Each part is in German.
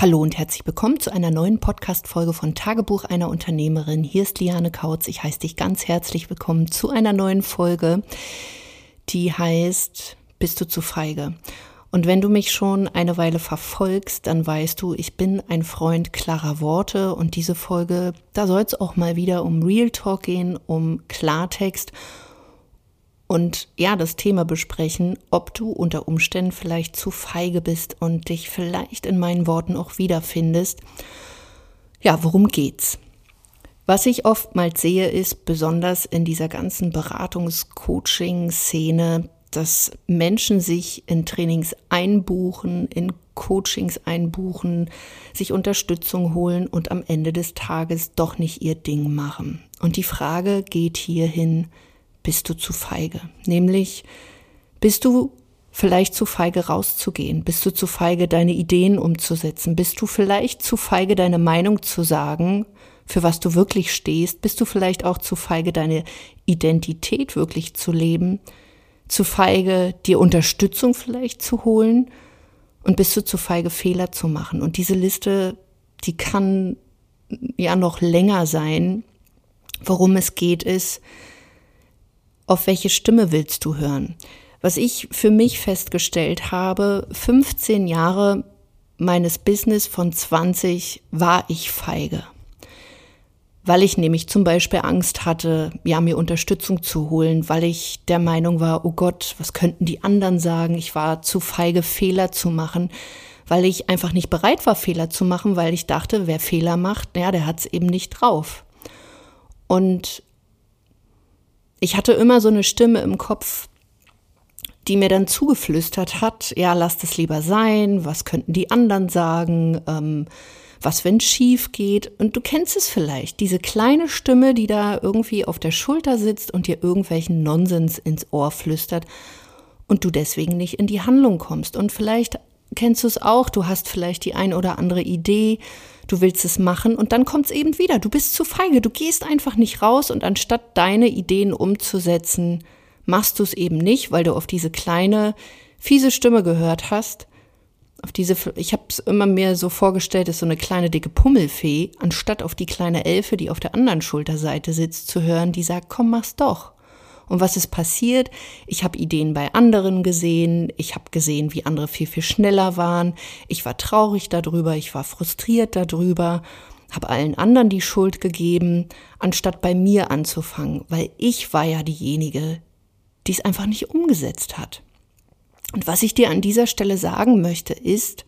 Hallo und herzlich willkommen zu einer neuen Podcast-Folge von Tagebuch einer Unternehmerin. Hier ist Liane Kautz. Ich heiße dich ganz herzlich willkommen zu einer neuen Folge, die heißt Bist du zu feige? Und wenn du mich schon eine Weile verfolgst, dann weißt du, ich bin ein Freund klarer Worte und diese Folge, da soll es auch mal wieder um Real Talk gehen, um Klartext und ja, das Thema besprechen, ob du unter Umständen vielleicht zu feige bist und dich vielleicht in meinen Worten auch wiederfindest. Ja, worum geht's? Was ich oftmals sehe, ist besonders in dieser ganzen Beratungs-Coaching-Szene, dass Menschen sich in Trainings einbuchen, in Coachings einbuchen, sich Unterstützung holen und am Ende des Tages doch nicht ihr Ding machen. Und die Frage geht hierhin, bist du zu feige. Nämlich, bist du vielleicht zu feige rauszugehen? Bist du zu feige, deine Ideen umzusetzen? Bist du vielleicht zu feige, deine Meinung zu sagen, für was du wirklich stehst? Bist du vielleicht auch zu feige, deine Identität wirklich zu leben? Zu feige, dir Unterstützung vielleicht zu holen? Und bist du zu feige, Fehler zu machen? Und diese Liste, die kann ja noch länger sein. Worum es geht, ist, auf welche Stimme willst du hören? Was ich für mich festgestellt habe, 15 Jahre meines Business von 20 war ich feige. Weil ich nämlich zum Beispiel Angst hatte, ja, mir Unterstützung zu holen, weil ich der Meinung war, oh Gott, was könnten die anderen sagen? Ich war zu feige, Fehler zu machen, weil ich einfach nicht bereit war, Fehler zu machen, weil ich dachte, wer Fehler macht, ja, der hat es eben nicht drauf. Und ich hatte immer so eine Stimme im Kopf, die mir dann zugeflüstert hat, ja, lass das lieber sein, was könnten die anderen sagen, ähm, was, wenn schief geht. Und du kennst es vielleicht, diese kleine Stimme, die da irgendwie auf der Schulter sitzt und dir irgendwelchen Nonsens ins Ohr flüstert und du deswegen nicht in die Handlung kommst. Und vielleicht kennst du es auch, du hast vielleicht die ein oder andere Idee, du willst es machen und dann kommt es eben wieder. Du bist zu feige, du gehst einfach nicht raus und anstatt deine Ideen umzusetzen, machst du es eben nicht, weil du auf diese kleine, fiese Stimme gehört hast. Auf diese, ich habe es immer mehr so vorgestellt, ist so eine kleine dicke Pummelfee, anstatt auf die kleine Elfe, die auf der anderen Schulterseite sitzt, zu hören, die sagt, komm, mach's doch. Und was ist passiert? Ich habe Ideen bei anderen gesehen, ich habe gesehen, wie andere viel, viel schneller waren, ich war traurig darüber, ich war frustriert darüber, habe allen anderen die Schuld gegeben, anstatt bei mir anzufangen, weil ich war ja diejenige, die es einfach nicht umgesetzt hat. Und was ich dir an dieser Stelle sagen möchte, ist,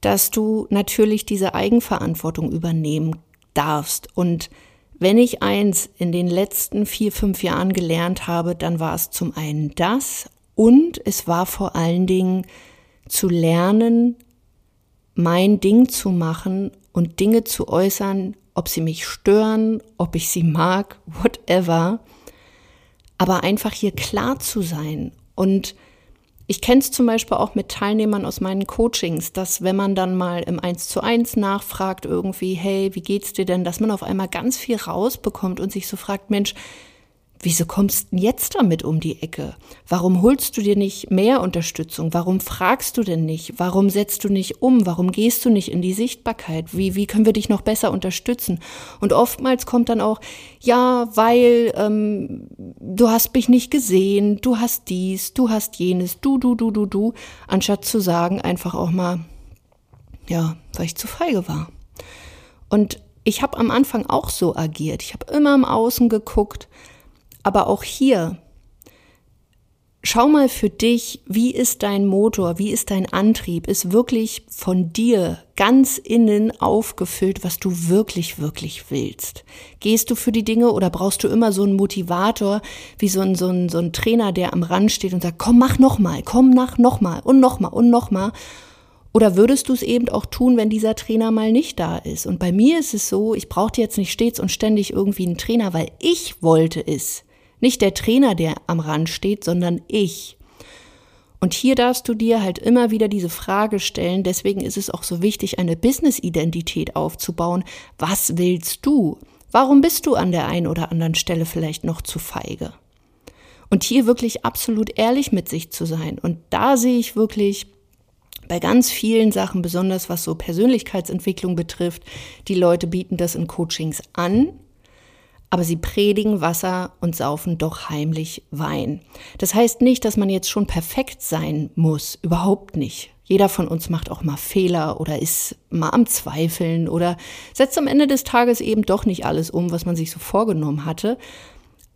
dass du natürlich diese Eigenverantwortung übernehmen darfst. Und wenn ich eins in den letzten vier, fünf Jahren gelernt habe, dann war es zum einen das und es war vor allen Dingen zu lernen, mein Ding zu machen und Dinge zu äußern, ob sie mich stören, ob ich sie mag, whatever. Aber einfach hier klar zu sein und ich kenne es zum Beispiel auch mit Teilnehmern aus meinen Coachings, dass wenn man dann mal im Eins zu eins nachfragt, irgendwie, hey, wie geht's dir denn, dass man auf einmal ganz viel rausbekommt und sich so fragt, Mensch, Wieso kommst du jetzt damit um die Ecke? Warum holst du dir nicht mehr Unterstützung? Warum fragst du denn nicht? Warum setzt du nicht um? Warum gehst du nicht in die Sichtbarkeit? Wie, wie können wir dich noch besser unterstützen? Und oftmals kommt dann auch, ja, weil ähm, du hast mich nicht gesehen, du hast dies, du hast jenes, du, du, du, du, du, anstatt zu sagen einfach auch mal, ja, weil ich zu feige war. Und ich habe am Anfang auch so agiert. Ich habe immer im Außen geguckt, aber auch hier, schau mal für dich, wie ist dein Motor, wie ist dein Antrieb? Ist wirklich von dir ganz innen aufgefüllt, was du wirklich, wirklich willst? Gehst du für die Dinge oder brauchst du immer so einen Motivator, wie so ein, so ein, so ein Trainer, der am Rand steht und sagt, komm, mach nochmal, komm nach nochmal und nochmal und nochmal. Oder würdest du es eben auch tun, wenn dieser Trainer mal nicht da ist? Und bei mir ist es so, ich brauchte jetzt nicht stets und ständig irgendwie einen Trainer, weil ich wollte es. Nicht der Trainer, der am Rand steht, sondern ich. Und hier darfst du dir halt immer wieder diese Frage stellen. Deswegen ist es auch so wichtig, eine Business-Identität aufzubauen. Was willst du? Warum bist du an der einen oder anderen Stelle vielleicht noch zu feige? Und hier wirklich absolut ehrlich mit sich zu sein. Und da sehe ich wirklich bei ganz vielen Sachen, besonders was so Persönlichkeitsentwicklung betrifft, die Leute bieten das in Coachings an, aber sie predigen Wasser und saufen doch heimlich Wein. Das heißt nicht, dass man jetzt schon perfekt sein muss, überhaupt nicht. Jeder von uns macht auch mal Fehler oder ist mal am Zweifeln oder setzt am Ende des Tages eben doch nicht alles um, was man sich so vorgenommen hatte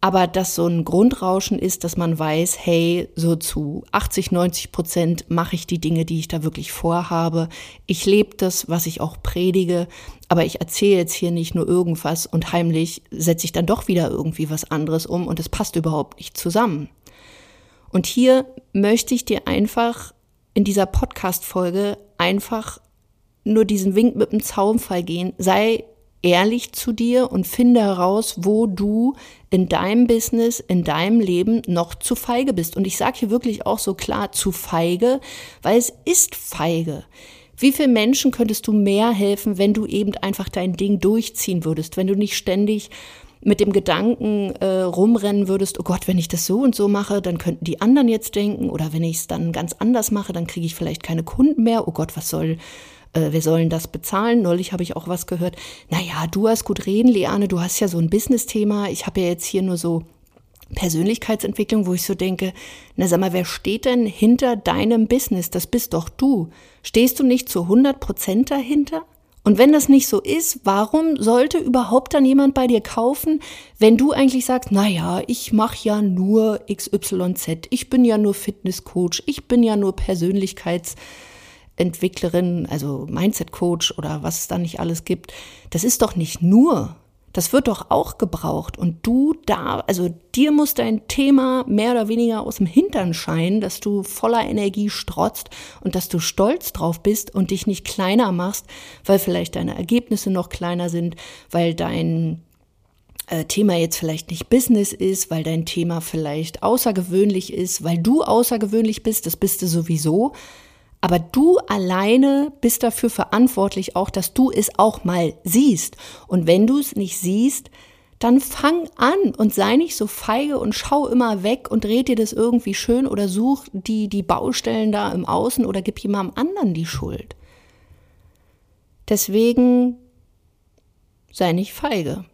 aber dass so ein Grundrauschen ist, dass man weiß, hey, so zu 80, 90 Prozent mache ich die Dinge, die ich da wirklich vorhabe. Ich lebe das, was ich auch predige, aber ich erzähle jetzt hier nicht nur irgendwas und heimlich setze ich dann doch wieder irgendwie was anderes um und es passt überhaupt nicht zusammen. Und hier möchte ich dir einfach in dieser Podcast-Folge einfach nur diesen Wink mit dem Zaunfall gehen. Sei ehrlich zu dir und finde heraus, wo du in deinem Business, in deinem Leben noch zu feige bist. Und ich sage hier wirklich auch so klar zu feige, weil es ist feige. Wie vielen Menschen könntest du mehr helfen, wenn du eben einfach dein Ding durchziehen würdest, wenn du nicht ständig mit dem Gedanken äh, rumrennen würdest, oh Gott, wenn ich das so und so mache, dann könnten die anderen jetzt denken, oder wenn ich es dann ganz anders mache, dann kriege ich vielleicht keine Kunden mehr, oh Gott, was soll äh, wir sollen das bezahlen. Neulich habe ich auch was gehört. Naja, du hast gut reden, Liane, du hast ja so ein Business-Thema. Ich habe ja jetzt hier nur so Persönlichkeitsentwicklung, wo ich so denke, na sag mal, wer steht denn hinter deinem Business? Das bist doch du. Stehst du nicht zu 100 Prozent dahinter? Und wenn das nicht so ist, warum sollte überhaupt dann jemand bei dir kaufen, wenn du eigentlich sagst, na ja, ich mache ja nur XYZ, ich bin ja nur Fitnesscoach, ich bin ja nur Persönlichkeits Entwicklerin, also Mindset Coach oder was es da nicht alles gibt, das ist doch nicht nur. Das wird doch auch gebraucht. Und du da, also dir muss dein Thema mehr oder weniger aus dem Hintern scheinen, dass du voller Energie strotzt und dass du stolz drauf bist und dich nicht kleiner machst, weil vielleicht deine Ergebnisse noch kleiner sind, weil dein äh, Thema jetzt vielleicht nicht Business ist, weil dein Thema vielleicht außergewöhnlich ist, weil du außergewöhnlich bist, das bist du sowieso. Aber du alleine bist dafür verantwortlich auch, dass du es auch mal siehst. Und wenn du es nicht siehst, dann fang an und sei nicht so feige und schau immer weg und red dir das irgendwie schön oder such die, die Baustellen da im Außen oder gib jemandem anderen die Schuld. Deswegen sei nicht feige.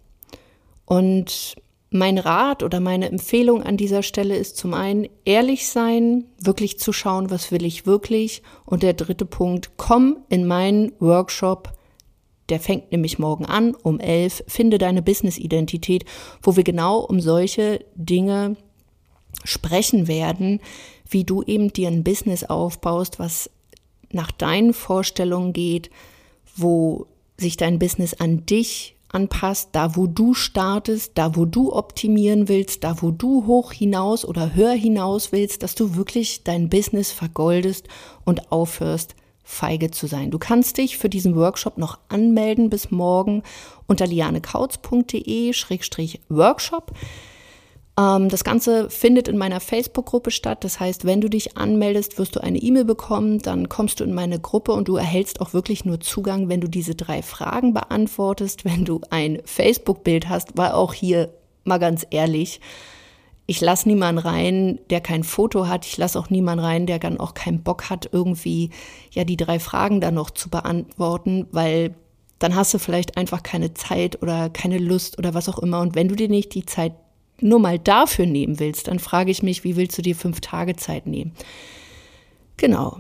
Und mein Rat oder meine Empfehlung an dieser Stelle ist zum einen ehrlich sein, wirklich zu schauen, was will ich wirklich. Und der dritte Punkt, komm in meinen Workshop. Der fängt nämlich morgen an um elf. Finde deine Business-Identität, wo wir genau um solche Dinge sprechen werden, wie du eben dir ein Business aufbaust, was nach deinen Vorstellungen geht, wo sich dein Business an dich anpasst, da wo du startest, da wo du optimieren willst, da wo du hoch hinaus oder höher hinaus willst, dass du wirklich dein Business vergoldest und aufhörst, feige zu sein. Du kannst dich für diesen Workshop noch anmelden bis morgen unter lianekautz.de-workshop. Ähm, das Ganze findet in meiner Facebook-Gruppe statt. Das heißt, wenn du dich anmeldest, wirst du eine E-Mail bekommen, dann kommst du in meine Gruppe und du erhältst auch wirklich nur Zugang, wenn du diese drei Fragen beantwortest, wenn du ein Facebook-Bild hast, weil auch hier mal ganz ehrlich, ich lasse niemanden rein, der kein Foto hat. Ich lasse auch niemanden rein, der dann auch keinen Bock hat, irgendwie ja die drei Fragen dann noch zu beantworten, weil dann hast du vielleicht einfach keine Zeit oder keine Lust oder was auch immer. Und wenn du dir nicht die Zeit nur mal dafür nehmen willst, dann frage ich mich, wie willst du dir fünf Tage Zeit nehmen? Genau.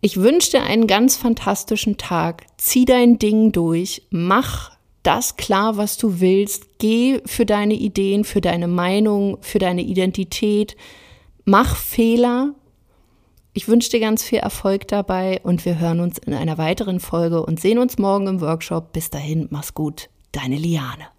Ich wünsche dir einen ganz fantastischen Tag. Zieh dein Ding durch. Mach das klar, was du willst. Geh für deine Ideen, für deine Meinung, für deine Identität. Mach Fehler. Ich wünsche dir ganz viel Erfolg dabei und wir hören uns in einer weiteren Folge und sehen uns morgen im Workshop. Bis dahin, mach's gut. Deine Liane.